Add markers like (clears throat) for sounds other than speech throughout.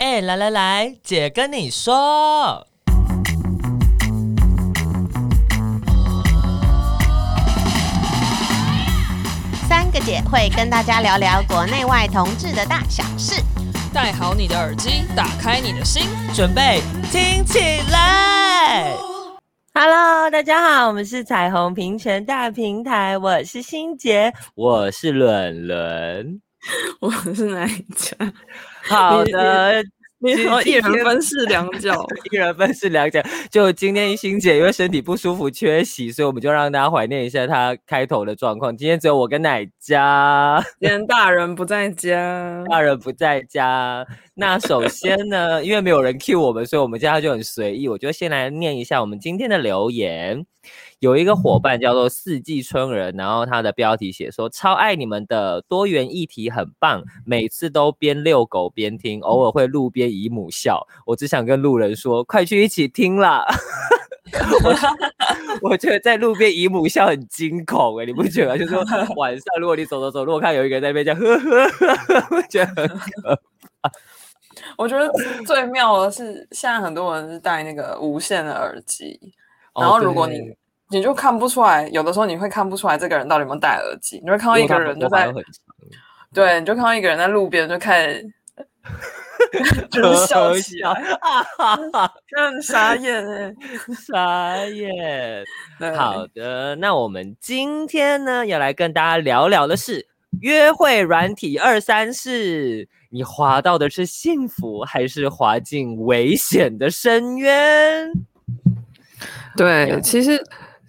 哎，来来来，姐跟你说，三个姐会跟大家聊聊国内外同志的大小事。戴好你的耳机，打开你的心，准备听起来。Hello，大家好，我们是彩虹平权大平台，我是欣洁，我是伦伦，(laughs) 我是哪一家？好的。你说一人分饰两角，(laughs) 一人分饰两角。就今天欣姐因为身体不舒服缺席，所以我们就让大家怀念一下她开头的状况。今天只有我跟奶家，今天大人不在家，大人不在家。那首先呢，因为没有人 cue 我们，所以我们家就很随意。我就先来念一下我们今天的留言。有一个伙伴叫做四季春人，然后他的标题写说超爱你们的多元议题很棒，每次都边遛狗边听，偶尔会路边姨母笑。我只想跟路人说，快去一起听啦！(laughs) 我我觉得在路边姨母笑很惊恐诶，你不觉得？就是说晚上如果你走走走，如果看有一个人在那边这样呵呵呵，我觉得很可怕。我觉得最妙的是，现在很多人是戴那个无线的耳机，然后如果你。哦你就看不出来，有的时候你会看不出来这个人到底有没有戴耳机，你会看到一个人就在，对，你就看到一个人在路边就开始，(laughs) 就是笑起来，(laughs) 哈哈傻眼哎，(laughs) 傻眼。好的，那我们今天呢要来跟大家聊聊的是约会软体二三事，你滑到的是幸福，还是滑进危险的深渊？对，其实。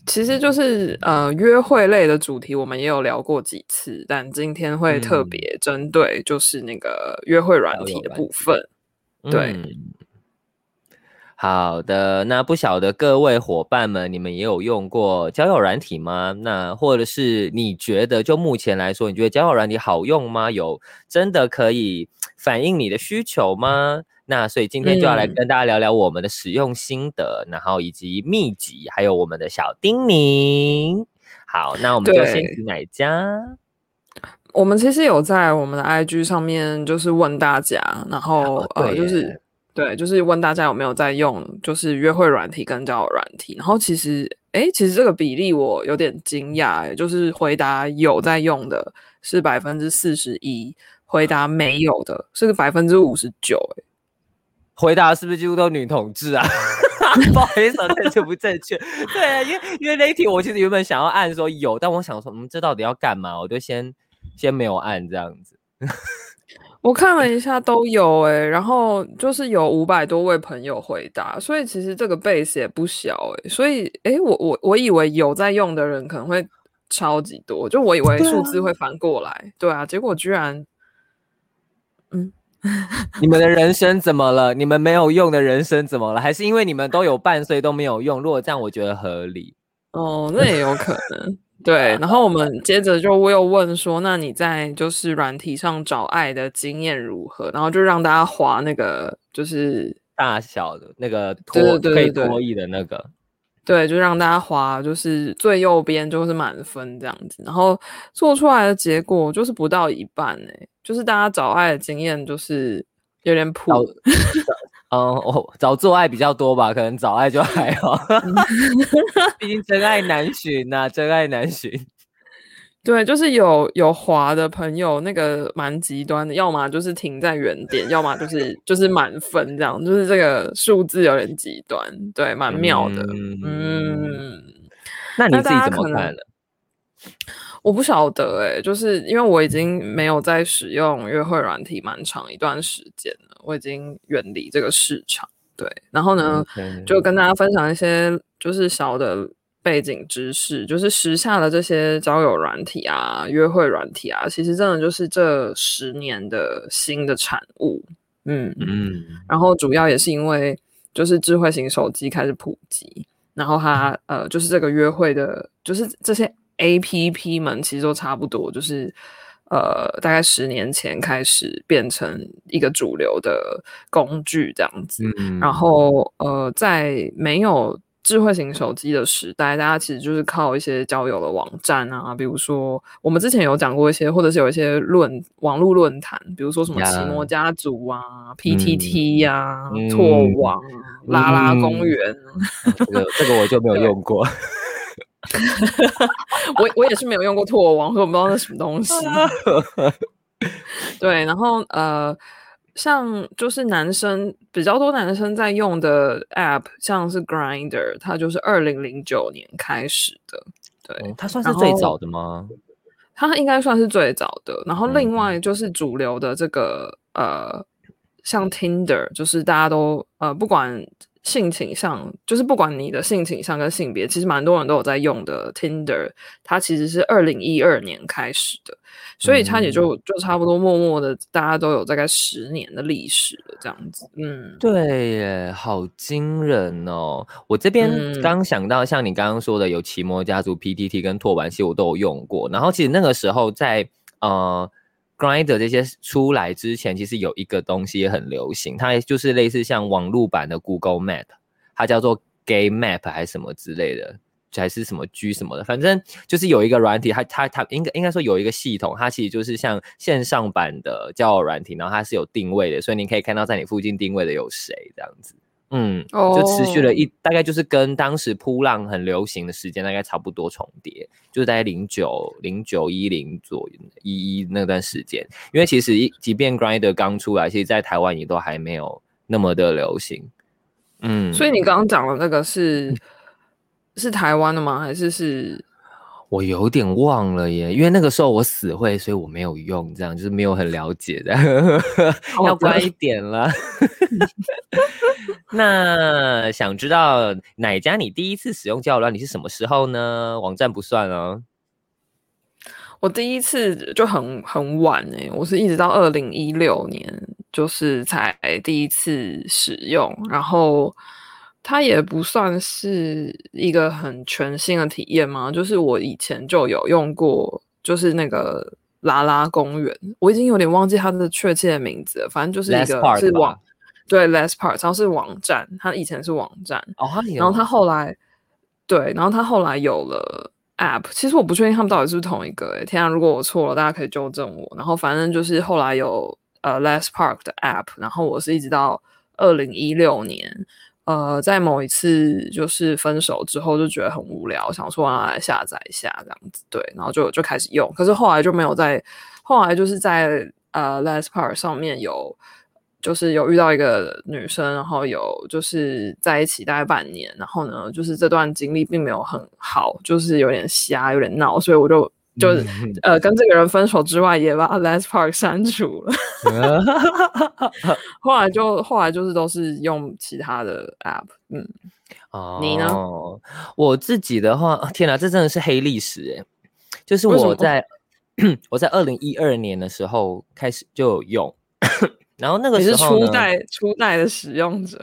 其实就是呃约会类的主题，我们也有聊过几次，但今天会特别针对就是那个约会软体的部分。嗯、对、嗯，好的，那不晓得各位伙伴们，你们也有用过交友软体吗？那或者是你觉得就目前来说，你觉得交友软体好用吗？有真的可以反映你的需求吗？那所以今天就要来跟大家聊聊我们的使用心得，嗯、然后以及秘籍，还有我们的小叮咛。好，那我们就先请哪家？我们其实有在我们的 IG 上面就是问大家，然后、哦、呃就是对，就是问大家有没有在用，就是约会软体跟交友软体。然后其实哎，其实这个比例我有点惊讶，就是回答有在用的是百分之四十一，回答没有的是百分之五十九，哎。回答是不是几乎都女同志啊？(laughs) 不好意思，正确不正确？对啊，因为因为那一题我其实原本想要按说有，但我想说，嗯，这到底要干嘛？我就先先没有按这样子。我看了一下都有哎、欸，然后就是有五百多位朋友回答，所以其实这个 base 也不小哎、欸。所以哎、欸，我我我以为有在用的人可能会超级多，就我以为数字会反过来。对啊，对啊，结果居然，嗯。(laughs) 你们的人生怎么了？你们没有用的人生怎么了？还是因为你们都有伴，所以都没有用？如果这样，我觉得合理。哦，那也有可能。对，然后我们接着就我又问说，那你在就是软体上找爱的经验如何？然后就让大家划那个就是大小的那个拖可以拖曳的那个。对，就让大家划，就是最右边就是满分这样子，然后做出来的结果就是不到一半哎、欸，就是大家找爱的经验就是有点普，(laughs) 嗯，哦，找做爱比较多吧，可能找爱就还好，(laughs) 毕竟真爱难寻呐、啊，真爱难寻。(laughs) 对，就是有有滑的朋友，那个蛮极端的，要么就是停在原点，要么就是就是满分这样，就是这个数字有点极端，对，蛮妙的。嗯，嗯，那你自己怎么看呢？我不晓得哎、欸，就是因为我已经没有在使用约会软体蛮长一段时间了，我已经远离这个市场。对，然后呢，okay. 就跟大家分享一些就是小的。背景知识就是时下的这些交友软体啊、约会软体啊，其实真的就是这十年的新的产物。嗯嗯，然后主要也是因为就是智慧型手机开始普及，然后它呃就是这个约会的，就是这些 APP 们其实都差不多，就是呃大概十年前开始变成一个主流的工具这样子。嗯，然后呃在没有智慧型手机的时代，大家其实就是靠一些交友的网站啊，比如说我们之前有讲过一些，或者是有一些论网络论坛，比如说什么奇摩家族啊、yeah. PTT 呀、啊、拓、嗯、网、嗯、拉拉公园、嗯，(laughs) 这个这个我就没有用过。(laughs) (laughs) 我我也是没有用过拓网，所以我不知道那什么东西。(laughs) 对，然后呃。像就是男生比较多，男生在用的 App，像是 Grinder，它就是二零零九年开始的，对，嗯、它算是最早的吗？它应该算是最早的。然后另外就是主流的这个、嗯、呃，像 Tinder，就是大家都呃不管。性倾向就是不管你的性倾向跟性别，其实蛮多人都有在用的。Tinder 它其实是二零一二年开始的，所以它也就就差不多默默的，大家都有大概十年的历史了，这样子。嗯，对耶，好惊人哦！我这边刚想到，像你刚刚说的，有奇摩家族、PTT 跟拓玩器，我都有用过。然后其实那个时候在呃。Grinder 这些出来之前，其实有一个东西也很流行，它就是类似像网络版的 Google Map，它叫做 Gay Map 还是什么之类的，还是什么 G 什么的，反正就是有一个软体，它它它应该应该说有一个系统，它其实就是像线上版的交友软体，然后它是有定位的，所以你可以看到在你附近定位的有谁这样子。嗯，就持续了一、oh. 大概就是跟当时扑浪很流行的时间大概差不多重叠，就是大概零九零九一零左右一一那段时间。因为其实即便 Grinder 刚出来，其实在台湾也都还没有那么的流行。嗯，所以你刚刚讲的那个是是台湾的吗？还是是？我有点忘了耶，因为那个时候我死会，所以我没有用，这样就是没有很了解的，(laughs) 要乖一点了。(laughs) 那想知道哪家你第一次使用交友软你是什么时候呢？网站不算哦。我第一次就很很晚哎，我是一直到二零一六年，就是才第一次使用，然后。它也不算是一个很全新的体验嘛，就是我以前就有用过，就是那个拉拉公园，我已经有点忘记它的确切的名字了，反正就是一个是网，对 less park，然后是网站，它以前是网站，哦，然后它后来，对，然后它后来有了 App，其实我不确定他们到底是不是同一个，诶，天啊，如果我错了，大家可以纠正我，然后反正就是后来有呃 less park 的 App，然后我是一直到二零一六年。呃，在某一次就是分手之后，就觉得很无聊，想说来下载一下这样子，对，然后就就开始用。可是后来就没有在，后来就是在呃 Last Part 上面有，就是有遇到一个女生，然后有就是在一起大概半年，然后呢，就是这段经历并没有很好，就是有点瞎，有点闹，所以我就。就是呃，跟这个人分手之外，也把 Lastpass 删除了。(laughs) (laughs) 后来就后来就是都是用其他的 App。嗯，哦，你呢？我自己的话，天哪，这真的是黑历史哎！就是我在我在二零一二年的时候开始就有用，(coughs) 然后那个时候是初代初代的使用者，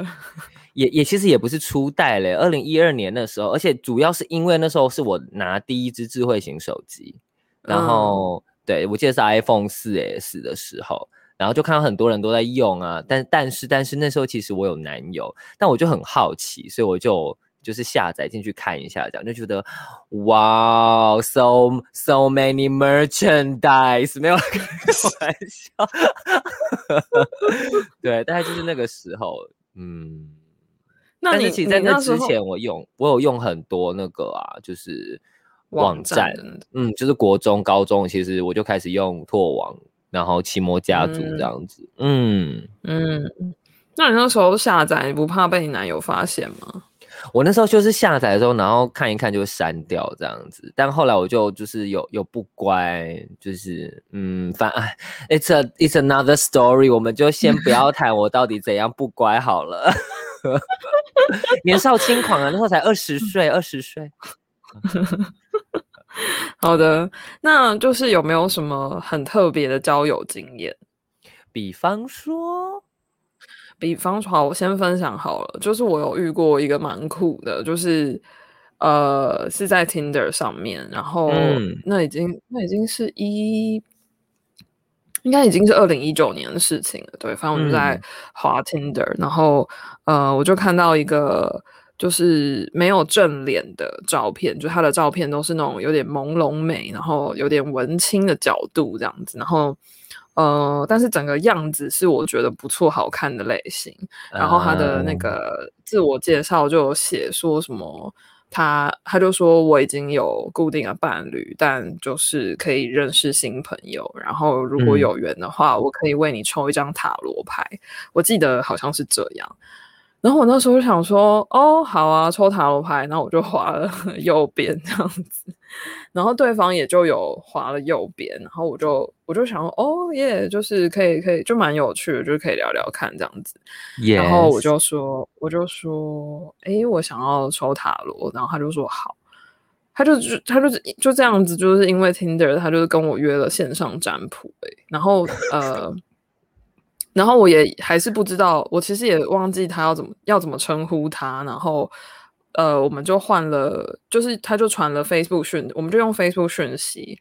也也其实也不是初代嘞。二零一二年的时候，而且主要是因为那时候是我拿第一只智慧型手机。然后，嗯、对，我记得是 iPhone 四 S 的时候，然后就看到很多人都在用啊，但但是但是那时候其实我有男友，但我就很好奇，所以我就就是下载进去看一下，这样就觉得哇，so so many merchandise，没有开玩笑，(laughs) 对，大概就是那个时候，嗯，那你其实在那之前我用我有用很多那个啊，就是。网站，嗯，就是国中、高中，其实我就开始用拓网，然后奇摩家族这样子，嗯嗯。那你那时候下载，你不怕被你男友发现吗？我那时候就是下载的时候，然后看一看就删掉这样子。但后来我就就是有有不乖，就是嗯，反哎，it's a it's another story，我们就先不要 (laughs) 谈我到底怎样不乖好了。(laughs) (laughs) 年少轻狂啊，那时候才二十岁，二十岁。(laughs) 好的，那就是有没有什么很特别的交友经验？比方说，比方说，我先分享好了。就是我有遇过一个蛮酷的，就是呃，是在 Tinder 上面，然后那已经、嗯、那已经是一，应该已经是二零一九年的事情了。对，反正我就在滑 Tinder，、嗯、然后呃，我就看到一个。就是没有正脸的照片，就他的照片都是那种有点朦胧美，然后有点文青的角度这样子，然后呃，但是整个样子是我觉得不错、好看的类型。然后他的那个自我介绍就有写说什么。他他就说我已经有固定的伴侣，但就是可以认识新朋友。然后如果有缘的话，嗯、我可以为你抽一张塔罗牌。我记得好像是这样。然后我那时候就想说，哦，好啊，抽塔罗牌。然后我就划了 (laughs) 右边这样子。然后对方也就有划了右边，然后我就我就想说，哦耶，就是可以可以，就蛮有趣的，就是可以聊聊看这样子。然后我就说，我就说，哎，我想要抽塔罗，然后他就说好，他就就他就就这样子，就是因为 Tinder，他就是跟我约了线上占卜，哎，然后呃，然后我也还是不知道，我其实也忘记他要怎么要怎么称呼他，然后。呃，我们就换了，就是他就传了 Facebook 讯，我们就用 Facebook 讯息，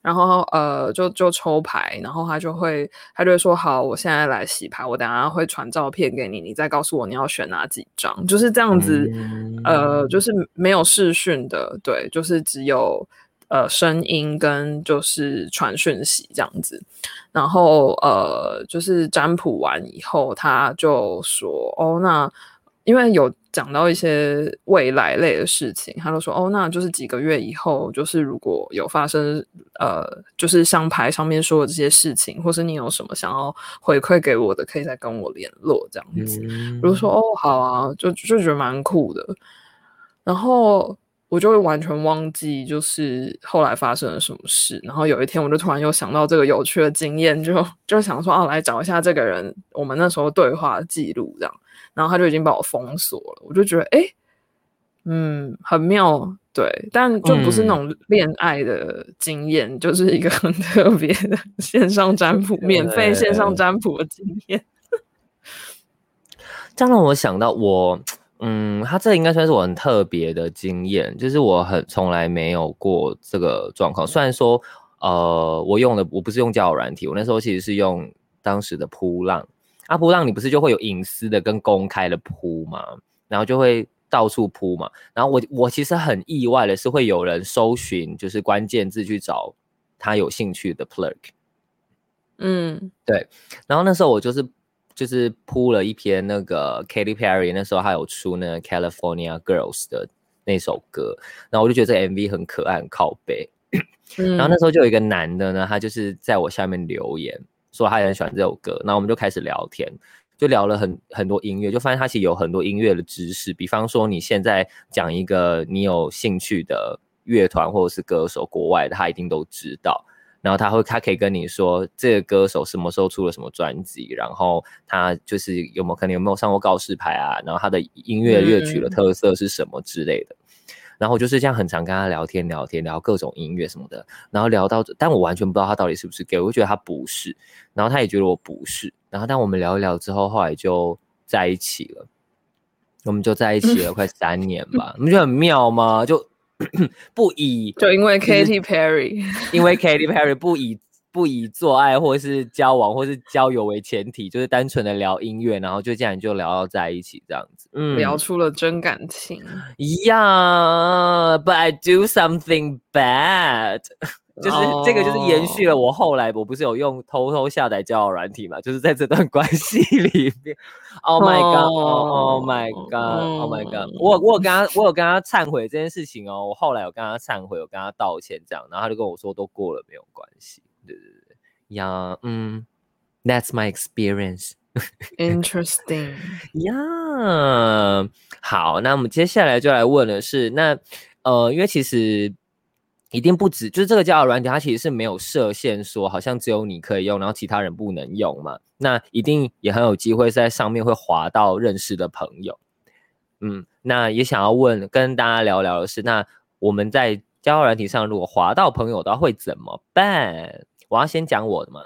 然后呃，就就抽牌，然后他就会他就会说好，我现在来洗牌，我等下会传照片给你，你再告诉我你要选哪几张，就是这样子，嗯、呃，就是没有视讯的，对，就是只有呃声音跟就是传讯息这样子，然后呃，就是占卜完以后，他就说哦，那因为有。讲到一些未来类的事情，他就说哦，那就是几个月以后，就是如果有发生，呃，就是像牌上面说的这些事情，或是你有什么想要回馈给我的，可以再跟我联络这样子。嗯、比如说哦，好啊，就就觉得蛮酷的。然后我就会完全忘记，就是后来发生了什么事。然后有一天，我就突然又想到这个有趣的经验，就就想说哦、啊，来找一下这个人，我们那时候对话记录这样。然后他就已经把我封锁了，我就觉得哎，嗯，很妙，对，但就不是那种恋爱的经验，嗯、就是一个很特别的线上占卜，免费线上占卜的经验。(laughs) 这样让我想到我，嗯，他这应该算是我很特别的经验，就是我很从来没有过这个状况。虽然说，呃，我用的我不是用交友软体，我那时候其实是用当时的扑浪。啊扑浪，你不是就会有隐私的跟公开的扑嘛？然后就会到处扑嘛。然后我我其实很意外的是，会有人搜寻就是关键字去找他有兴趣的 plug。嗯，对。然后那时候我就是就是铺了一篇那个 Katy Perry 那时候还有出那个 California Girls 的那首歌，然后我就觉得这 MV 很可爱，很靠背。嗯、然后那时候就有一个男的呢，他就是在我下面留言。说他也很喜欢这首歌，那我们就开始聊天，就聊了很很多音乐，就发现他其实有很多音乐的知识。比方说，你现在讲一个你有兴趣的乐团或者是歌手，国外的他一定都知道。然后他会，他可以跟你说这个歌手什么时候出了什么专辑，然后他就是有没有可能有没有上过告示牌啊，然后他的音乐乐曲的特色是什么之类的。嗯然后我就是这样，很常跟他聊天，聊天，聊各种音乐什么的。然后聊到，但我完全不知道他到底是不是 gay，我就觉得他不是。然后他也觉得我不是。然后，但我们聊一聊之后，后来就在一起了。我们就在一起了 (laughs) 快三年吧。你们觉得很妙吗？就 (clears throat) 不以就因为 Katy Perry，(laughs) 因为 Katy Perry 不以。不以做爱或是交往或是交友为前提，就是单纯的聊音乐，然后就这样就聊到在一起这样子，嗯，聊出了真感情。Yeah，but I do something bad，就是这个就是延续了我后来我不是有用偷偷下载交友软体嘛，就是在这段关系里面。Oh my god！Oh my god！Oh my god！我我有跟他我有跟他忏悔这件事情哦，我后来有跟他忏悔，有跟他道歉这样，然后他就跟我说都过了没有关系。对对对，呀，嗯，That's my experience. (laughs) Interesting. 呀，好，那我们接下来就来问的是，那呃，因为其实一定不止，就是这个交友软体，它其实是没有设限，说好像只有你可以用，然后其他人不能用嘛。那一定也很有机会在上面会滑到认识的朋友。嗯，那也想要问，跟大家聊聊的是，那我们在交友软体上如果滑到朋友的话会怎么办？我要先讲我的嘛，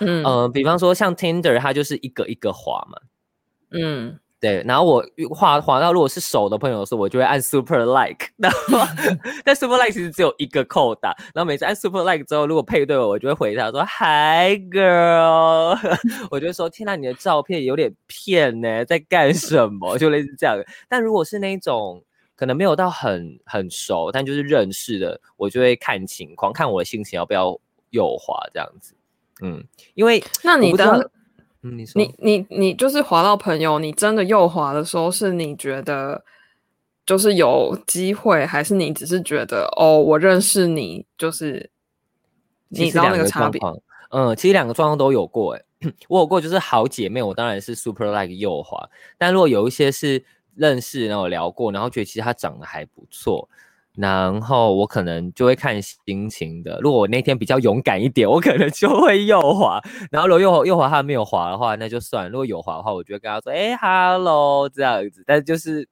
嗯，呃，比方说像 Tinder，它就是一个一个滑嘛，嗯，对，然后我滑滑到如果是熟的朋友的时候，我就会按 super like，(laughs) 然后 (laughs) 但 super like 其实只有一个扣打，然后每次按 super like 之后，如果配对我，我就会回他说 hi girl，(laughs) 我就说天哪，你的照片有点骗呢，在干什么？就类似这样。但如果是那种可能没有到很很熟，但就是认识的，我就会看情况，看我的心情要不要右滑这样子。嗯，因为那你你你你就是滑到朋友，你真的右滑的时候，是你觉得就是有机会，还是你只是觉得哦，我认识你，就是你知道那个差别？嗯，其实两个状况都有过，诶，(clears throat) 我有过就是好姐妹，我当然是 super like 右滑，但如果有一些是认识，然后聊过，然后觉得其实她长得还不错。然后我可能就会看心情的，如果我那天比较勇敢一点，我可能就会右滑。然后如果右右滑他没有滑的话，那就算。如果有滑的话，我就会跟他说：“哎，hello，这样子。”但是就是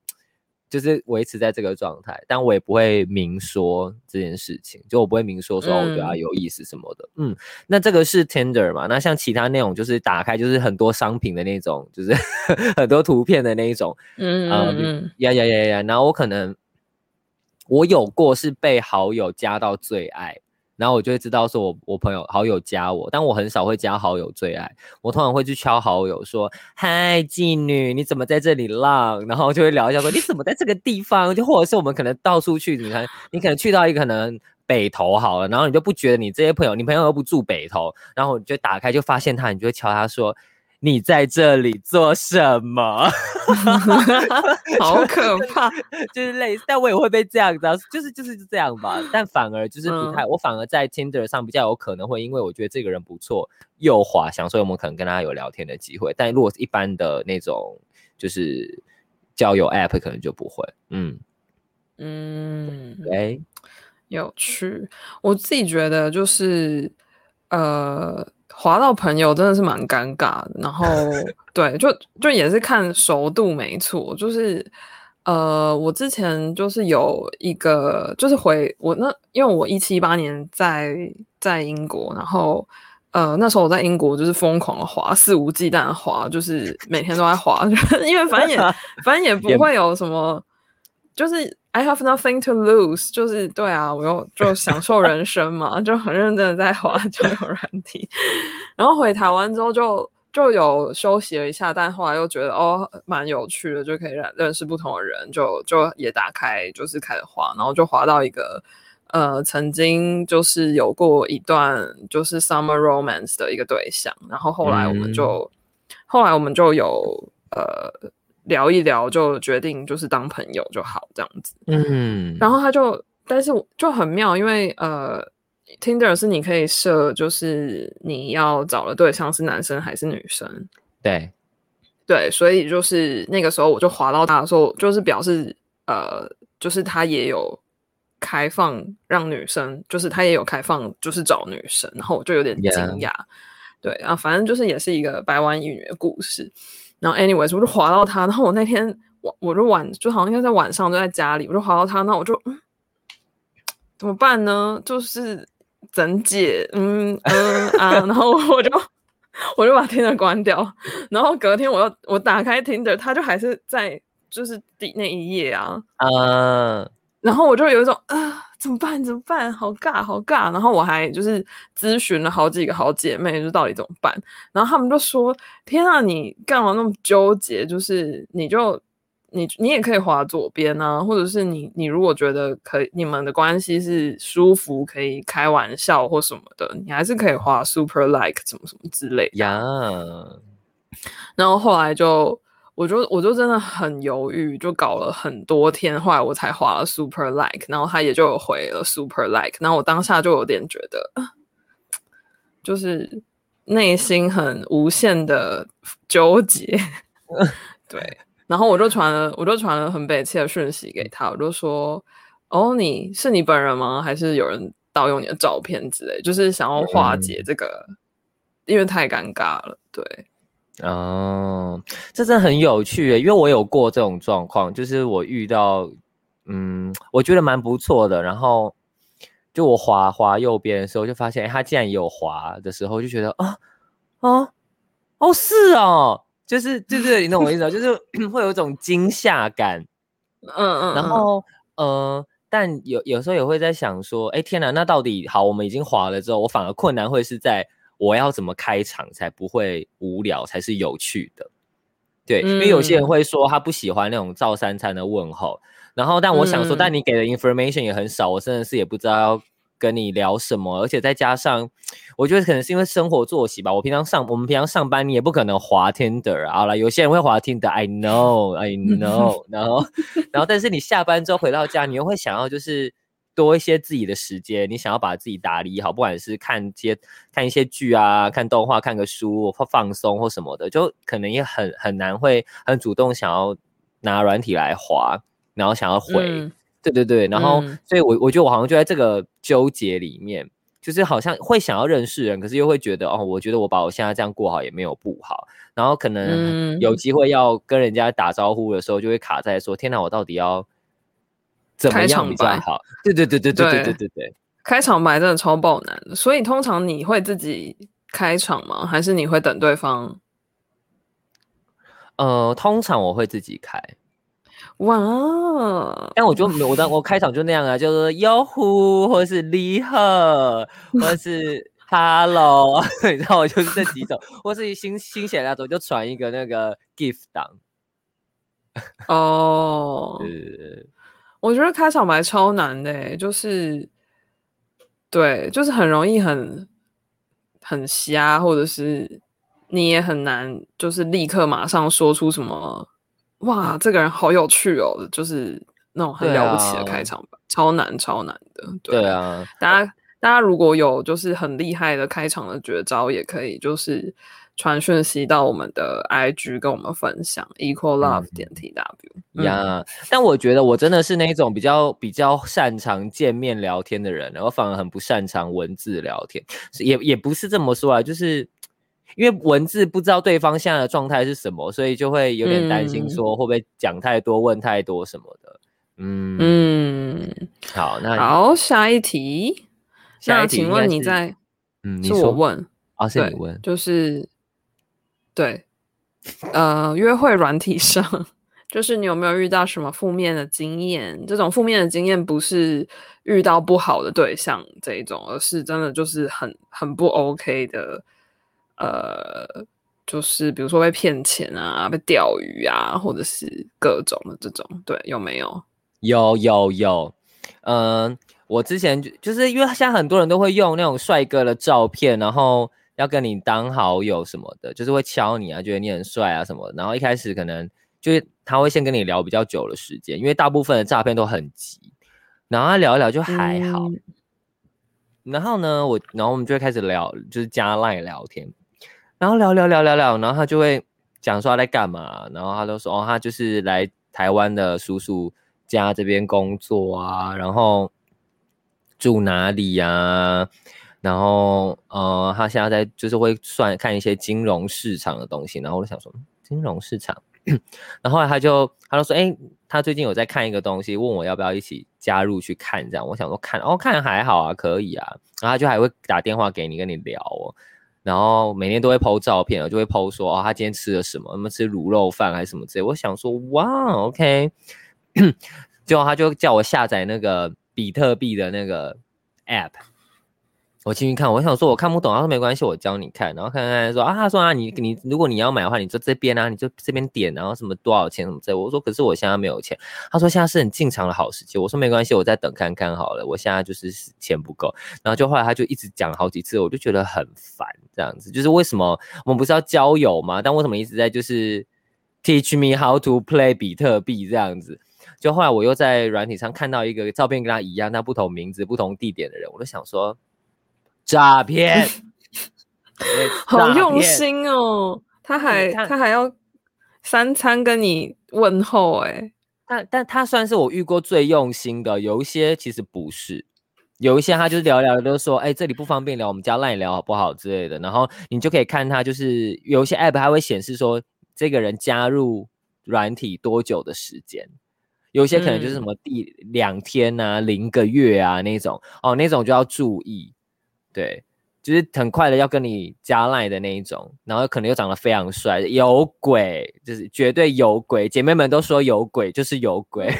就是维持在这个状态，但我也不会明说这件事情，就我不会明说说我对他有意思什么的。嗯，嗯，那这个是 Tinder 嘛？那像其他那种就是打开就是很多商品的那种，就是 (laughs) 很多图片的那一种。嗯嗯嗯，呀呀呀呀，然后我可能。我有过是被好友加到最爱，然后我就会知道说我我朋友好友加我，但我很少会加好友最爱，我通常会去敲好友说：“嗨，妓女，你怎么在这里浪？”然后就会聊一下说：“你怎么在这个地方？”就或者是我们可能到处去，你看你可能去到一个可能北投好了，然后你就不觉得你这些朋友，你朋友又不住北投，然后你就打开就发现他，你就会敲他说。你在这里做什么？(laughs) (laughs) 好可怕，就是类似，但我也会被这样子，就是就是这样吧。(laughs) 但反而就是不太，嗯、我反而在 Tinder 上比较有可能会，因为我觉得这个人不错，又滑，想说有没有可能跟他有聊天的机会。但如果是一般的那种，就是交友 App 可能就不会。嗯嗯，哎，有趣。我自己觉得就是呃。滑到朋友真的是蛮尴尬的，然后 (laughs) 对，就就也是看熟度没错，就是呃，我之前就是有一个，就是回我那，因为我一七一八年在在英国，然后呃那时候我在英国就是疯狂的滑，肆无忌惮的滑，就是每天都在滑，(laughs) 因为反正也 (laughs) 反正也不会有什么，就是。I have nothing to lose，就是对啊，我又就享受人生嘛，就很认真的在滑交友软体。然后回台湾之后就就有休息了一下，但后来又觉得哦蛮有趣的，就可以认认识不同的人，就就也打开就是开始滑，然后就滑到一个呃曾经就是有过一段就是 summer romance 的一个对象，然后后来我们就、嗯、后来我们就有呃。聊一聊就决定就是当朋友就好这样子，嗯，然后他就，但是就很妙，因为呃，Tinder 是你可以设，就是你要找的对象是男生还是女生，对，对，所以就是那个时候我就滑到他的时候，就是表示呃，就是他也有开放让女生，就是他也有开放就是找女生，然后我就有点惊讶，Yeah. 对啊，反正就是也是一个百万一女的故事。然后，anyways，我就滑到他。然后我那天我我就晚，就好像应该在晚上就在家里，我就滑到他。那我就嗯，怎么办呢？就是怎解？嗯嗯啊。然后我就 (laughs) 我就把 Tinder 关掉。然后隔天我又我打开 Tinder，他就还是在就是第那一页啊。嗯。然后我就有一种啊。怎么办？怎么办？好尬，好尬。然后我还就是咨询了好几个好姐妹，就到底怎么办？然后他们就说：“天啊，你干嘛那么纠结？就是你就你你也可以滑左边啊，或者是你你如果觉得可以，你们的关系是舒服，可以开玩笑或什么的，你还是可以滑 super like 什么什么之类的呀。然后后来就。我就我就真的很犹豫，就搞了很多天，后来我才划了 super like，然后他也就有回了 super like，然后我当下就有点觉得，就是内心很无限的纠结，(laughs) 对，然后我就传了，我就传了很北切的讯息给他，我就说，哦，你是你本人吗？还是有人盗用你的照片之类？就是想要化解这个，嗯、因为太尴尬了，对。哦，这真的很有趣耶，因为我有过这种状况，就是我遇到，嗯，我觉得蛮不错的，然后就我滑滑右边的时候，就发现他竟然也有滑的时候，就觉得啊啊哦，是哦，就是就是你懂我意思吗？就是 (coughs) 会有一种惊吓感，嗯嗯，然后呃，但有有时候也会在想说，哎天哪，那到底好，我们已经滑了之后，我反而困难会是在我要怎么开场才不会无聊，才是有趣的。对，因为有些人会说他不喜欢那种照三餐的问候，然后但我想说，但你给的 information 也很少，我真的是也不知道要跟你聊什么，而且再加上，我觉得可能是因为生活作息吧，我平常上我们平常上班，你也不可能滑 Tinder 啊，好了，有些人会滑 Tinder，I know，I know，然后然后但是你下班之后回到家，你又会想要就是。多一些自己的时间，你想要把自己打理好，不管是看些看一些剧啊，看动画，看个书或放松或什么的，就可能也很很难会很主动想要拿软体来滑，然后想要回，嗯、对对对，然后、嗯、所以我我觉得我好像就在这个纠结里面，就是好像会想要认识人，可是又会觉得哦，我觉得我把我现在这样过好也没有不好，然后可能有。机会要跟人家打招呼的时候，就会卡在说，天哪，我到底要。怎么样比较好？对对对对对对对对对，开场白真的超爆难的。所以通常你会自己开场吗？还是你会等对方？呃，通常我会自己开。哇！但我就我当我开场就那样啊，(laughs) 就是哟呼，或者是你好，或者是 hello，(laughs) 然后我就是这几种，(laughs) 或是新新鲜那种就传一个那个 gift 档。哦。对。我觉得开场白超难的，欸，就是，对，就是很容易很很瞎，或者是你也很难，就是立刻马上说出什么，哇，这个人好有趣哦，就是那种很了不起的开场白，啊，超难超难的。对，对啊，大家大家如果有就是很厉害的开场的绝招，也可以就是。传讯息到我们的 IG 跟我们分享 equal love 点 tw 呀，但我觉得我真的是那种比较比较擅长见面聊天的人，我反而很不擅长文字聊天，也也不是这么说啊，就是因为文字不知道对方现在的状态是什么，所以就会有点担心说会不会讲太多、问太多什么的。嗯嗯，好，那好，下一题，下一题，请问你在？嗯，是我问啊，是你问，就是。对，呃，约会软体上，就是你有没有遇到什么负面的经验？这种负面的经验不是遇到不好的对象这一种，而是真的就是很很不 OK 的，呃，就是比如说被骗钱啊，被钓鱼啊，或者是各种的这种，对，有没有？有有有，嗯、我之前就就是因为现在很多人都会用那种帅哥的照片，然后。要跟你当好友什么的，就是会敲你啊，觉得你很帅啊什么的。然后一开始可能就是他会先跟你聊比较久的时间，因为大部分的诈骗都很急。然后他聊一聊就还好。嗯、然后呢，我然后我们就会开始聊，就是加 line 聊天。然后聊聊聊聊聊，然后他就会讲说他在干嘛。然后他都说哦，他就是来台湾的叔叔家这边工作啊，然后住哪里呀、啊？然后，呃，他现在在就是会算看一些金融市场的东西，然后我就想说，金融市场，(clears throat) 然后后来他就他就说，哎，他最近有在看一个东西，问我要不要一起加入去看，这样，我想说看，哦，看还好啊，可以啊，然后他就还会打电话给你跟你聊哦，然后每天都会 po 照片，就会 po 说，哦，他今天吃了什么，什么吃卤肉饭还是什么之类，我想说，哇，OK，(clears throat) 结果他就叫我下载那个比特币的那个 app。我进去看，我想说我看不懂，他说没关系，我教你看。然后看看说啊，他说啊，你你如果你要买的话，你就这边啊，你就这边点，然后什么多少钱什么之类。我说可是我现在没有钱。他说现在是很进场的好时机。我说没关系，我再等看看好了。我现在就是钱不够。然后就后来他就一直讲好几次，我就觉得很烦这样子。就是为什么我们不是要交友吗？但为什么一直在就是 teach me how to play 比特币这样子？就后来我又在软体上看到一个照片跟他一样，但不同名字、不同地点的人，我就想说。(laughs) 诈骗，好用心哦！他还他，他还要三餐跟你问候哎、欸，但但他算是我遇过最用心的。有一些其实不是，有一些他就是聊聊就说，哎、欸，这里不方便聊，我们加 LINE 聊好不好之类的。然后你就可以看他，就是有一些 app 还会显示说，这个人加入软体多久的时间，有一些可能就是什么第两天啊、零个月啊那种哦，那种就要注意。对，就是很快的要跟你加赖的那一种，然后可能又长得非常帅，有鬼，就是绝对有鬼，姐妹们都说有鬼，就是有鬼。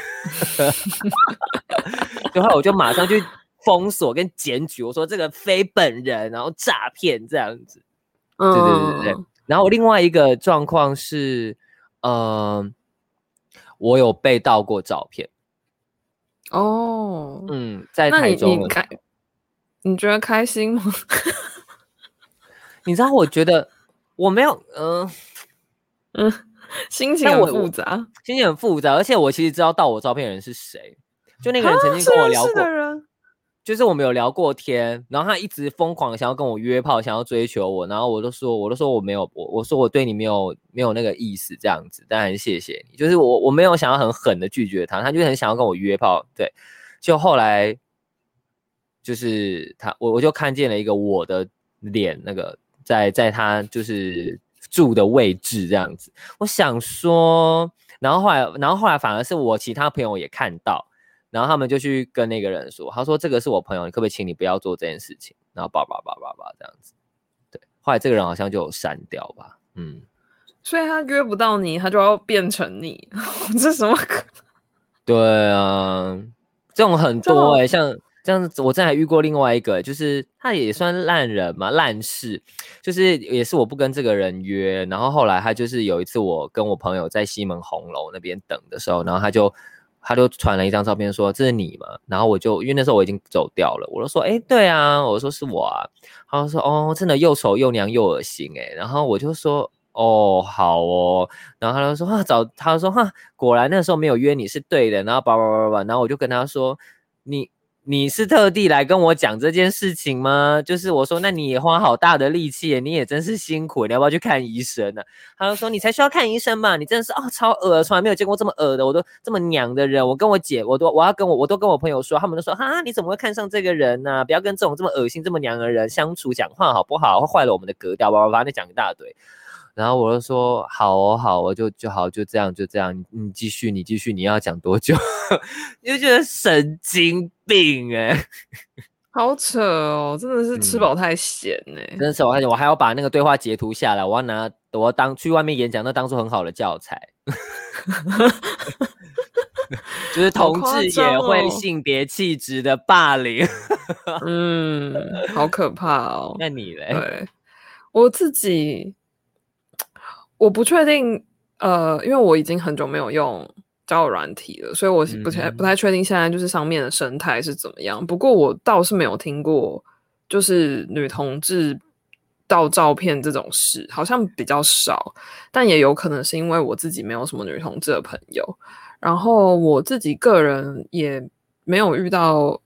(laughs) 然后我就马上去封锁跟检举，我说这个非本人，然后诈骗这样子。对对对对。嗯、然后另外一个状况是，嗯、呃，我有被盗过照片。哦，嗯，在台中。你觉得开心吗？(laughs) 你知道，我觉得我没有，嗯嗯，心情很复杂，心情很复杂，而且我其实知道盗我照片的人是谁，就那个人曾经跟我聊过，就是我们有聊过天，然后他一直疯狂的想要跟我约炮，想要追求我，然后我都说，我都说我没有，我我说我对你没有没有那个意思，这样子，但很谢谢你，就是我我没有想要很狠的拒绝他，他就很想要跟我约炮，对，就后来。就是他，我我就看见了一个我的脸，那个在在他就是住的位置这样子。我想说，然后后来，然后后来反而是我其他朋友也看到，然后他们就去跟那个人说，他说这个是我朋友，你可不可以请你不要做这件事情？然后叭叭叭叭叭这样子。对，后来这个人好像就有删掉吧，嗯。所以他约不到你，他就要变成你，(laughs) 这什么？对啊，这种很多哎、欸，像。这样子，我之前还遇过另外一个，就是他也算烂人嘛，烂事，就是也是我不跟这个人约，然后后来他就是有一次我跟我朋友在西门红楼那边等的时候，然后他就他就传了一张照片说，这是你吗？然后我就因为那时候我已经走掉了，我就说哎对啊，我说是我啊，他就说哦真的又丑又娘又恶心哎，然后我就说哦好哦，然后他就说啊找他说哈果然那时候没有约你是对的，然后叭叭叭叭，然后我就跟他说你。你是特地来跟我讲这件事情吗？就是我说，那你也花好大的力气，你也真是辛苦，你要不要去看医生呢？他就说，你才需要看医生嘛，你真的是哦超恶，从来没有见过这么恶的，我都这么娘的人。我跟我姐，我都我要跟我我都跟我朋友说，他们都说哈，你怎么会看上这个人呢、不要跟这种这么恶心、这么娘的人相处讲话好不好？会坏了我们的格调。叭叭叭，你讲一大堆。然后我就说好哦，好，哦就就好，就这样，就这样。你继续，你继续，你要讲多久？(laughs) 你就觉得神经病哎、欸，(laughs) 好扯哦，真的是吃饱太闲哎、欸嗯，真的是我我还要把那个对话截图下来，我要拿我要当去外面演讲，那当做很好的教材。(laughs) 就是同志也会性别气质的霸凌，哦、嗯，好可怕哦。那你嘞？对，我自己。我不确定，呃，因为我已经很久没有用交友软体了，所以我不太不太确定现在就是上面的生态是怎么样。不过我倒是没有听过，就是女同志盗照片这种事，好像比较少。但也有可能是因为我自己没有什么女同志的朋友，然后我自己个人也没有遇到，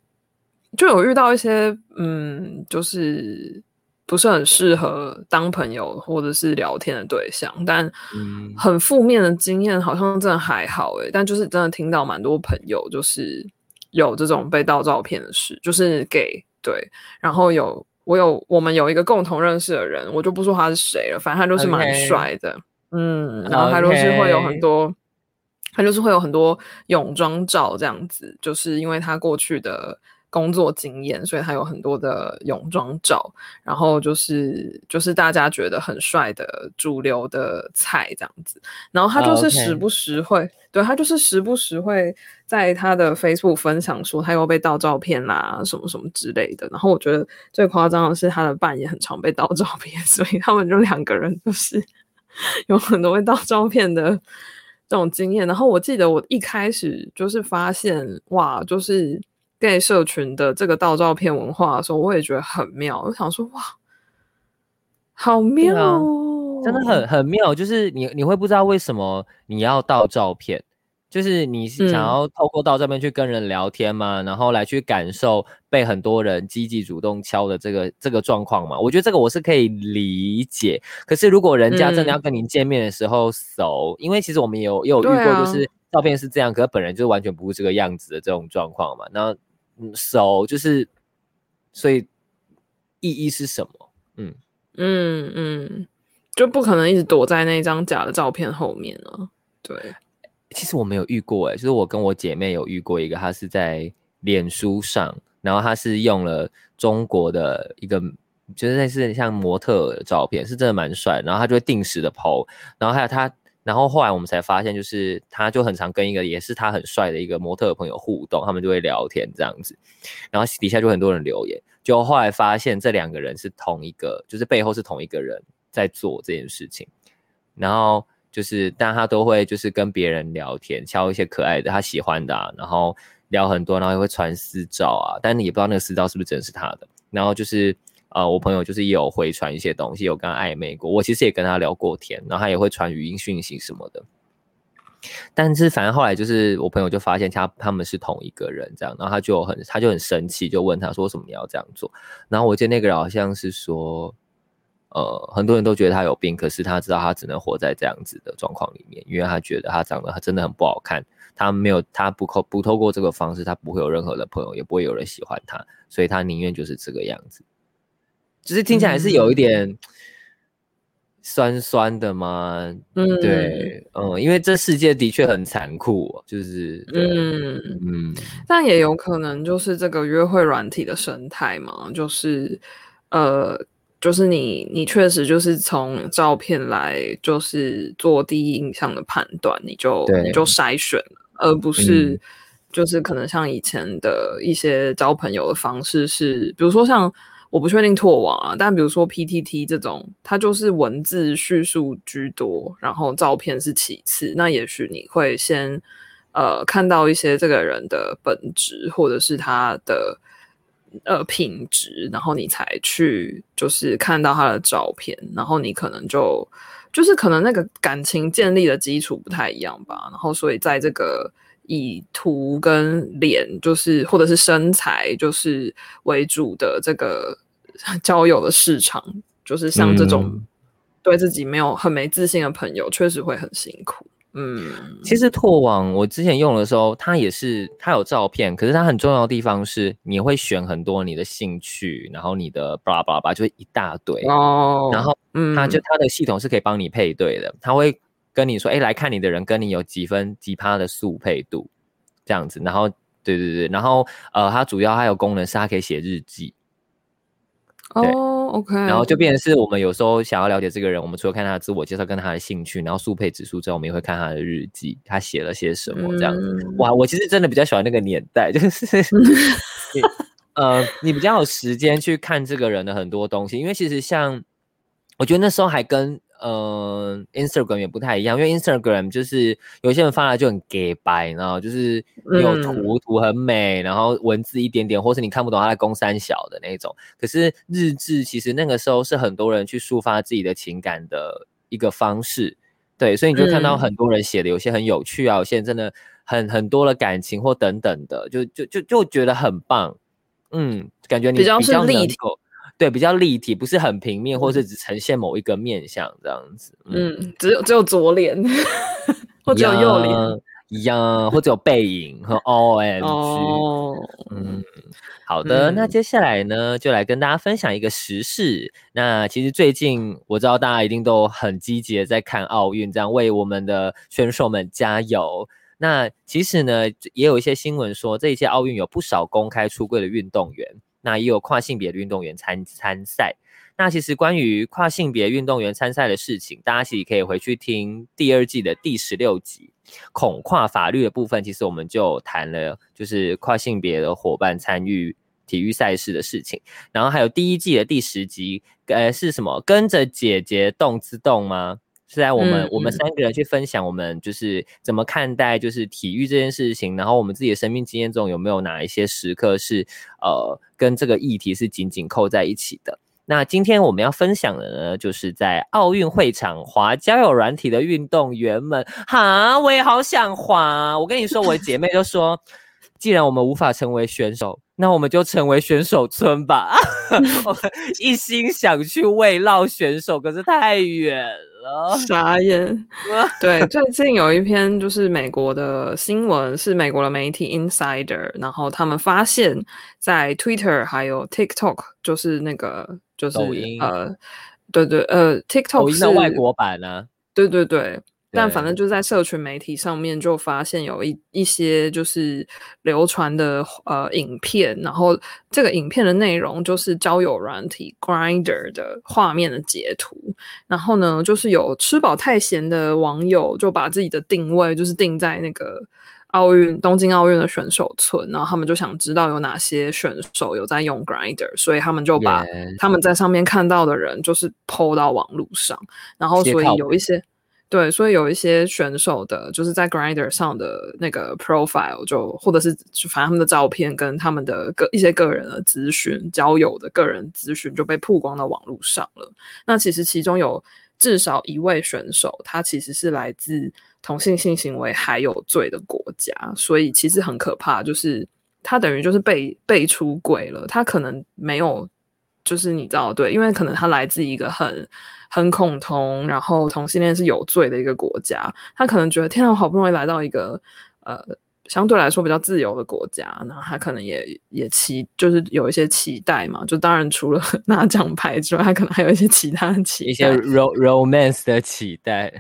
就有遇到一些，嗯，就是。不是很适合当朋友或者是聊天的对象，但很负面的经验好像真的还好诶、欸，但就是真的听到蛮多朋友就是有这种被盗照片的事，就是 gay 对，然后有我有我们有一个共同认识的人，我就不说他是谁了，反正他就是蛮帅的，Okay. 嗯，然后他就是会有很多，Okay. 他就是会有很多泳装照这样子，就是因为他过去的。工作经验，所以他有很多的泳装照，然后就是就是大家觉得很帅的主流的菜这样子，然后他就是时不时会，oh, okay. 对，他就是时不时会在他的 Facebook 分享说他又被盗照片啦，什么什么之类的。然后我觉得最夸张的是他的伴也很常被盗照片，(laughs) 所以他们就两个人就是 (laughs) 有很多被盗照片的这种经验。然后我记得我一开始就是发现哇，就是。Gay 社群的这个盗照片文化的时候，我也觉得很妙。我想说，哇，好妙哦，真的很很妙。就是你你会不知道为什么你要盗照片，就是你是想要透过盗照片去跟人聊天嘛，嗯、然后来去感受被很多人积极主动敲的这个这个状况嘛。我觉得这个我是可以理解。可是如果人家真的要跟您见面的时候熟，嗯、因为其实我们也有也有遇过，就是照片是这样，啊、可是本人就完全不是这个样子的这种状况嘛。那嗯，熟就是，所以意义是什么？嗯嗯嗯，就不可能一直躲在那张假的照片后面了。对，其实我没有遇过，哎，就是我跟我姐妹有遇过一个，她是在脸书上，然后她是用了中国的一个就是类似像模特的照片，是真的蛮帅。然后他就会定时的 po，然后还有他，然后后来我们才发现，就是他就很常跟一个也是他很帅的一个模特朋友互动，他们就会聊天这样子，然后底下就很多人留言，就后来发现这两个人是同一个，就是背后是同一个人在做这件事情，然后。就是，但他都会就是跟别人聊天，挑一些可爱的他喜欢的啊，然后聊很多，然后也会传私照啊，但你也不知道那个私照是不是真是他的。然后就是，呃，我朋友就是也有回传一些东西，有跟他暧昧过。我其实也跟他聊过天，然后他也会传语音讯息什么的。但是反正后来就是我朋友就发现他他们是同一个人这样，然后他就很他就很生气，就问他说什么你要这样做？然后我记得那个人好像是说。呃，很多人都觉得他有病，可是他知道他只能活在这样子的状况里面，因为他觉得他长得他真的很不好看，他没有他不透不透过这个方式，他不会有任何的朋友，也不会有人喜欢他，所以他宁愿就是这个样子。只是听起来是有一点酸酸的吗？嗯，对，嗯，因为这世界的确很残酷，就是，嗯嗯，但也有可能就是这个约会软体的生态嘛，就是呃。就是你，你确实就是从照片来，就是做第一印象的判断，你就你就筛选了，而不是就是可能像以前的一些交朋友的方式是，比如说像我不确定拓网啊，但比如说 PTT 这种，它就是文字叙述居多，然后照片是其次，那也许你会先呃看到一些这个人的本质，或者是他的。呃，品质，然后你才去，就是看到他的照片，然后你可能就就是可能那个感情建立的基础不太一样吧，然后所以在这个以图跟脸，就是或者是身材，就是为主的这个 (laughs) 交友的市场，就是像这种对自己没有很没自信的朋友，确实会很辛苦。嗯，其实拓网我之前用的时候，它也是它有照片，可是它很重要的地方是你会选很多你的兴趣，然后你的巴拉巴拉巴拉就会一大堆。哦，然后嗯，它就它的系统是可以帮你配对的，它会跟你说，哎，来看你的人跟你有几分几趴的速配度这样子，然后对对对，然后呃，它主要还有功能是它可以写日记，对。哦 OK，然后就变成是我们有时候想要了解这个人，我们除了看他的自我介绍跟他的兴趣，然后速配指数之后，我们也会看他的日记，他写了些什么这样子。(laughs) 嗯、哇，我其实真的比较喜欢那个年代，就是你呃，你比较有时间去看这个人的很多东西，因为其实像我觉得那时候还跟。呃，Instagram 也不太一样，因为 Instagram 就是有些人发来就很假掰，然后就是有图图很美，然后文字一点点，或是你看不懂他在公三小的那种。可是日志其实那个时候是很多人去抒发自己的情感的一个方式，对，所以你就看到很多人写的有些很有趣啊，有些人真的很很多的感情或等等的，就就就就觉得很棒，嗯，感觉你比较是立体。对，比较立体，不是很平面，或是只呈现某一个面相这样子。嗯，嗯，只有只有左脸，或者有右脸一样，或者有背影和 OMG。哦，嗯，好的，嗯，那接下来呢，就来跟大家分享一个时事。那其实最近我知道大家一定都很积极的在看奥运，这样为我们的选手们加油。那其实呢，也有一些新闻说，这一届奥运有不少公开出柜的运动员。那也有跨性别的运动员参参赛。那其实关于跨性别运动员参赛的事情，大家其实可以回去听第二季的第十六集恐跨法律的部分。其实我们就谈了，就是跨性别的伙伴参与体育赛事的事情。然后还有第一季的第十集，呃，是什么？跟着姐姐动滋动吗？是在我们、嗯、我们三个人去分享，我们就是怎么看待就是体育这件事情，然后我们自己的生命经验中有没有哪一些时刻是呃跟这个议题是紧紧扣在一起的？那今天我们要分享的呢，就是在奥运会场滑交友软体的运动员们，哈，我也好想滑。我跟你说，我的姐妹都说，既然我们无法成为选手，那我们就成为选手村吧。(laughs) 我们一心想去慰劳选手，可是太远了。傻眼，(laughs) 对，最近有一篇就是美国的新闻，是美国的媒体 Insider，然后他们发现，在 Twitter 还有 TikTok，就是那个就是呃，对对呃，TikTok 是外国版呢、啊，对对对，但反正就在社群媒体上面就发现有一一些就是流传的呃影片，然后这个影片的内容就是交友软体 Grinder 的画面的截图，然后呢就是有吃饱太闲的网友就把自己的定位就是定在那个。奥运东京奥运的选手村，然后他们就想知道有哪些选手有在用 Grinder，所以他们就把他们在上面看到的人就是 PO 到网络上，然后所以有一些对，所以有一些选手的就是在 Grinder 上的那个 profile 就或者是就反正他们的照片跟他们的个一些个人的咨询、交友的个人咨询就被曝光到网络上了。那其实其中有至少一位选手，他其实是来自。同性性行为还有罪的国家，所以其实很可怕。就是他等于就是被被出轨了，他可能没有，就是你知道对，因为可能他来自一个很很恐同，然后同性恋是有罪的一个国家，他可能觉得天啊，我好不容易来到一个呃相对来说比较自由的国家，然后他可能也也期就是有一些期待嘛，就当然除了 (laughs) 拿奖牌之外，他可能还有一些其他的期待，一些 ro romance 的期待。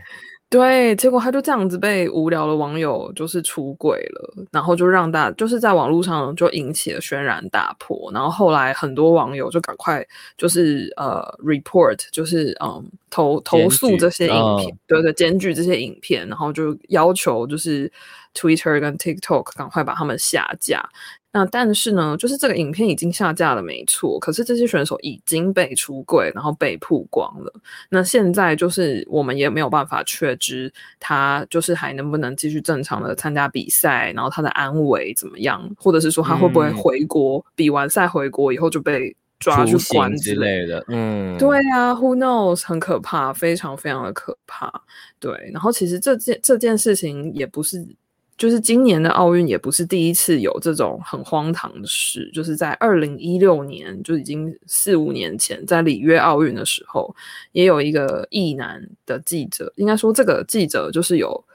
对，结果他就这样子被无聊的网友就是出轨了，然后就让大就是在网络上就引起了轩然大波，然后后来很多网友就赶快就是呃 report 就是嗯投投诉这些影片，哦、对对，检举这些影片，然后就要求就是 Twitter 跟 TikTok 赶快把他们下架。那但是呢，就是这个影片已经下架了，没错。可是这些选手已经被出柜，然后被曝光了。那现在就是我们也没有办法确知他就是还能不能继续正常的参加比赛，然后他的安危怎么样，或者是说他会不会回国，嗯、比完赛回国以后就被抓去关之类的。嗯，对啊，Who knows？很可怕，非常非常的可怕。对，然后其实这件这件事情也不是。就是今年的奥运也不是第一次有这种很荒唐的事，就是在二零一六年，就已经四五年前，在里约奥运的时候，也有一个异男的记者，应该说这个记者就是有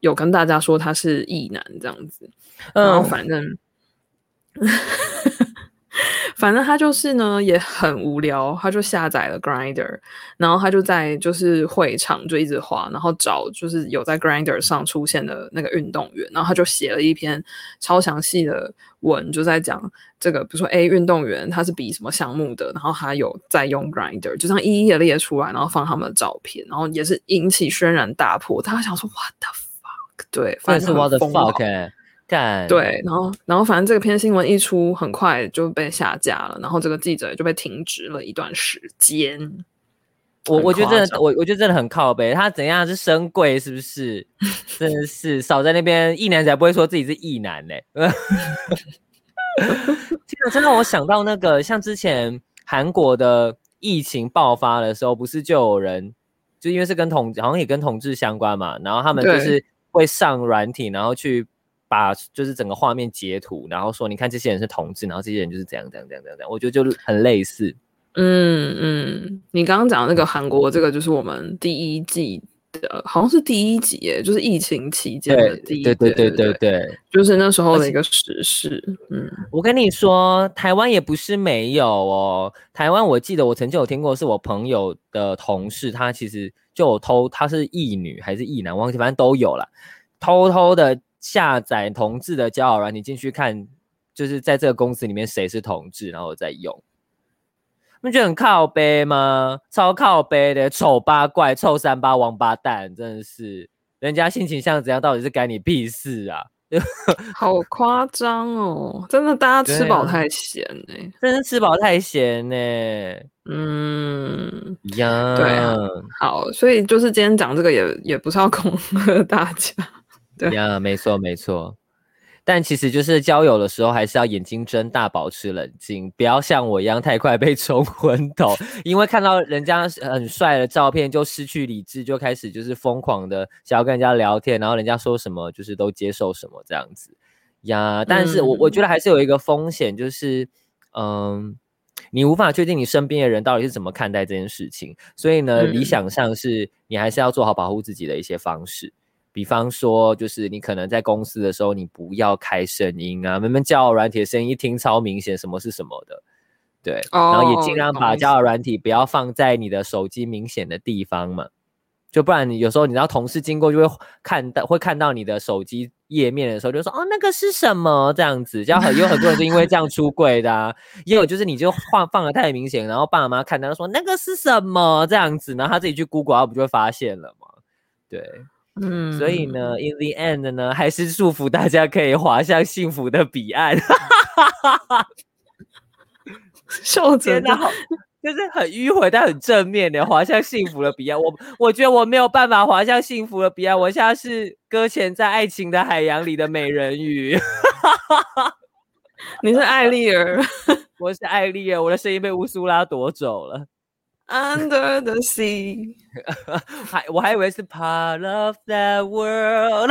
有跟大家说他是异男这样子，然后反正。嗯反正他就是呢，也很无聊，他就下载了 Grinder，然后他就在就是会场就一直滑，然后找就是有在 Grinder 上出现的那个运动员，然后他就写了一篇超详细的文，就在讲这个，比如说 A 运动员他是比什么项目的，然后他有在用 Grinder，就这样一一的列出来，然后放他们的照片，然后也是引起轩然大波。他想说 What the fuck？对，反正是 What the fuck。干对，然后，然后反正这个篇新闻一出，很快就被下架了，然后这个记者也就被停职了一段时间。我我觉得真的，我我觉得真的很靠北。他怎样是升贵是不是？真的是少在那边异男才不会说自己是异男呢。(laughs) 这个真的让我想到那个，像之前韩国的疫情爆发的时候，不是就有人就因为是跟同好像也跟同志相关嘛，然后他们就是会上软体，然后去。把就是整个画面截图，然后说你看这些人是同志，然后这些人就是这样这样这样这样我觉得就很类似。嗯嗯，你刚刚讲的那个韩国这个就是我们第一季的，好像是第一集耶，就是疫情期间的第一集。对对对对对对，就是那时候的一个时事。嗯，我跟你说，台湾也不是没有哦。台湾我记得我曾经有听过，是我朋友的同事，他其实就有偷，他是异女还是异男，忘记，反正都有了，偷偷的。下载同志的交友软体，你进去看，就是在这个公司里面谁是同志，然后我再用，你觉得很靠背吗？超靠背的，丑八怪、臭三八、王八蛋，真的是，人家性情像怎样，到底是干你屁事啊？(laughs) 好夸张哦，真的，大家吃饱太闲呢、欸，真的吃饱太闲呢、欸，嗯呀，对啊，好，所以就是今天讲这个也也不是要恐吓大家。对呀，没错没错，但其实就是交友的时候，还是要眼睛睁大，保持冷静，不要像我一样太快被 (laughs) 冲昏头，因为看到人家很帅的照片就失去理智，就开始就是疯狂的想要跟人家聊天，然后人家说什么就是都接受什么这样子呀。但是我我觉得还是有一个风险，就是嗯，你无法确定你身边的人到底是怎么看待这件事情，所以呢，理想上是你还是要做好保护自己的一些方式。比方说，就是你可能在公司的时候，你不要开声音啊，明明交友软体的声音一听超明显，什么是什么的，对，oh, 然后也尽量把交友软体不要放在你的手机明显的地方嘛，就不然你有时候你知道同事经过就会看到会看到你的手机页面的时候，就说哦那个是什么这样子，这样很有很多人是因为这样出柜的，啊，也有就是你就放放的太明显，然后爸妈看到说那个是什么这样子，然后他自己去 Google，他不就会发现了吗？对，嗯，所以呢，in the end 呢，还是祝福大家可以滑向幸福的彼岸。(laughs) (laughs) 笑真的好。就是很迂回，但很正面的滑向幸福的彼岸。我我觉得我没有办法滑向幸福的彼岸，我现在是搁浅在爱情的海洋里的美人鱼。(laughs) 你是艾丽儿，我是艾丽儿，我的声音被乌苏拉夺走了。Under the sea，(laughs) 还我还以为是 Part of the world，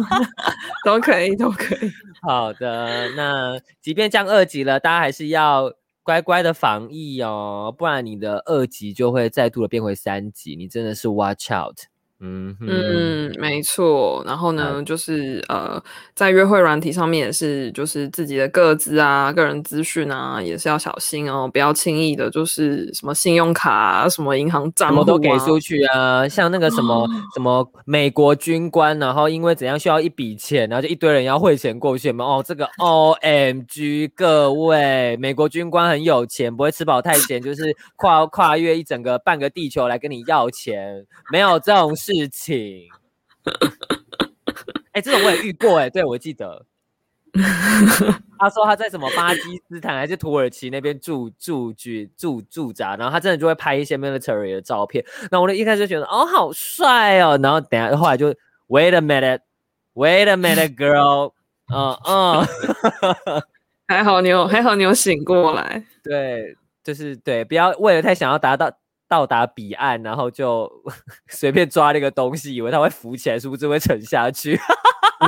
(laughs) 都可以，都可以。好的，那即便降二级了，大家还是要。乖乖的防疫哦，不然你的二级就会再度的变回三级，你真的是 watch out。嗯嗯，没错。然后呢，嗯、就是呃，在约会软体上面也是，就是自己的个资啊、个人资讯啊，也是要小心哦，不要轻易的，就是什么信用卡啊、什么银行账户啊，什么都给出去啊。像那个什么、哦、什么美国军官，然后因为怎样需要一笔钱，然后就一堆人要汇钱过去嘛。哦，这个 (laughs) OMG，各位，美国军官很有钱，不会吃饱太闲，就是跨跨越一整个半个地球来跟你要钱，没有这种事。事情，哎、欸，这种我也遇过、欸，哎，对，我记得，他说他在什么巴基斯坦还是土耳其那边驻驻居驻驻扎，然后他真的就会拍一些 military 的照片，那我就一开始就觉得哦，好帅哦，然后等下后来就 wait a minute，wait a minute，girl，(laughs) 嗯嗯，还好你有还好你有醒过来，对，就是对，不要为了太想要达到。到达彼岸，然后就 (laughs) 随便抓那个东西，以为它会浮起来，是不是会沉下去？(laughs)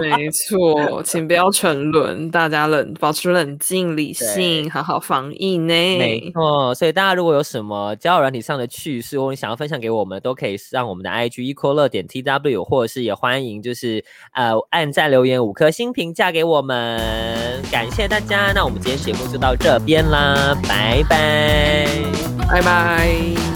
没错，请不要沉沦，大家冷，保持冷静、理性，好好防疫呢。没错，所以大家如果有什么交友软体上的趣事，或者你想要分享给我们，都可以上我们的 IG equal 乐点 tw，或者是也欢迎就是呃按赞留言五颗星评价给我们，感谢大家。那我们今天节目就到这边啦，拜拜，拜拜。